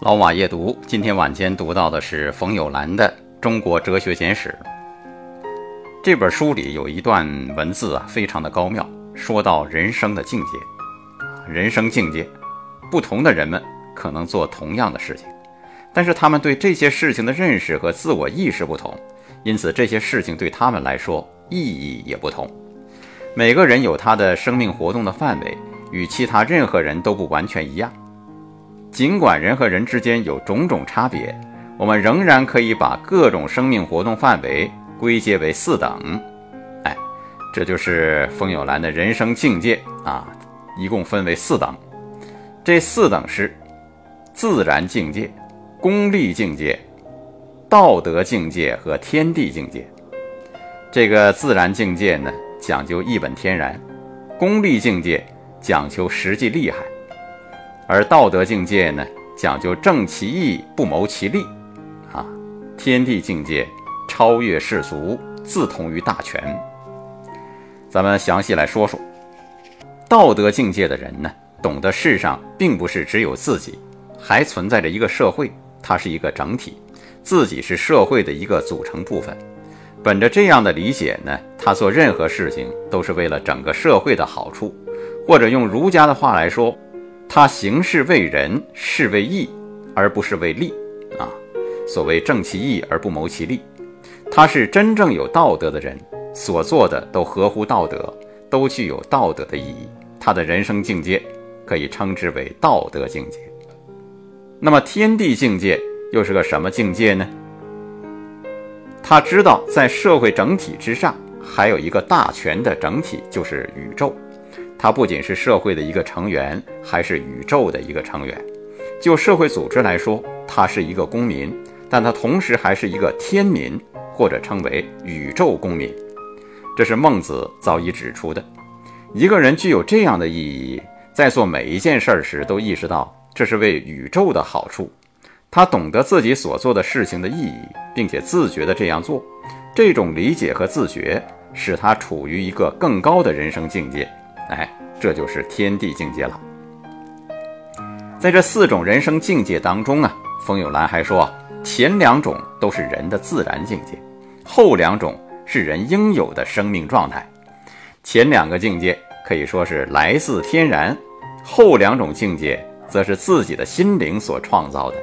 老马夜读，今天晚间读到的是冯友兰的《中国哲学简史》这本书里有一段文字啊，非常的高妙。说到人生的境界，人生境界，不同的人们可能做同样的事情，但是他们对这些事情的认识和自我意识不同，因此这些事情对他们来说意义也不同。每个人有他的生命活动的范围，与其他任何人都不完全一样。尽管人和人之间有种种差别，我们仍然可以把各种生命活动范围归结为四等。哎，这就是冯友兰的人生境界啊，一共分为四等。这四等是自然境界、功利境界、道德境界和天地境界。这个自然境界呢，讲究一本天然；功利境界讲求实际厉害。而道德境界呢，讲究正其义不谋其利，啊，天地境界超越世俗，自同于大权。咱们详细来说说，道德境界的人呢，懂得世上并不是只有自己，还存在着一个社会，它是一个整体，自己是社会的一个组成部分。本着这样的理解呢，他做任何事情都是为了整个社会的好处，或者用儒家的话来说。他行事为人，是为义，而不是为利，啊，所谓正其义而不谋其利。他是真正有道德的人，所做的都合乎道德，都具有道德的意义。他的人生境界可以称之为道德境界。那么天地境界又是个什么境界呢？他知道在社会整体之上，还有一个大权的整体，就是宇宙。他不仅是社会的一个成员，还是宇宙的一个成员。就社会组织来说，他是一个公民，但他同时还是一个天民，或者称为宇宙公民。这是孟子早已指出的。一个人具有这样的意义，在做每一件事儿时都意识到这是为宇宙的好处。他懂得自己所做的事情的意义，并且自觉地这样做。这种理解和自觉，使他处于一个更高的人生境界。哎，这就是天地境界了。在这四种人生境界当中啊，冯友兰还说，前两种都是人的自然境界，后两种是人应有的生命状态。前两个境界可以说是来自天然，后两种境界则是自己的心灵所创造的。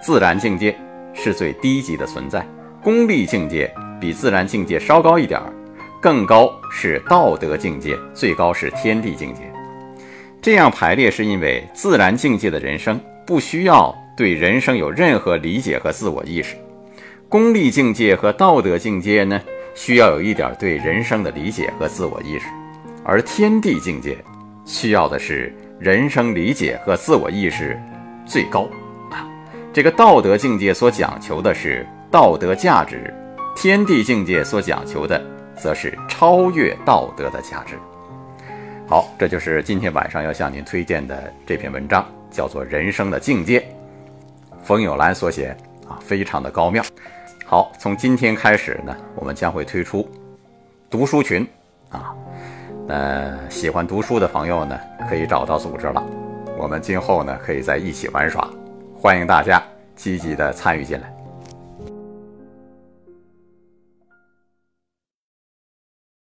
自然境界是最低级的存在，功利境界比自然境界稍高一点儿。更高是道德境界，最高是天地境界。这样排列是因为自然境界的人生不需要对人生有任何理解和自我意识，功利境界和道德境界呢，需要有一点对人生的理解和自我意识，而天地境界需要的是人生理解和自我意识最高啊。这个道德境界所讲求的是道德价值，天地境界所讲求的。则是超越道德的价值。好，这就是今天晚上要向您推荐的这篇文章，叫做《人生的境界》，冯友兰所写啊，非常的高妙。好，从今天开始呢，我们将会推出读书群啊，呃，喜欢读书的朋友呢，可以找到组织了。我们今后呢，可以在一起玩耍，欢迎大家积极的参与进来。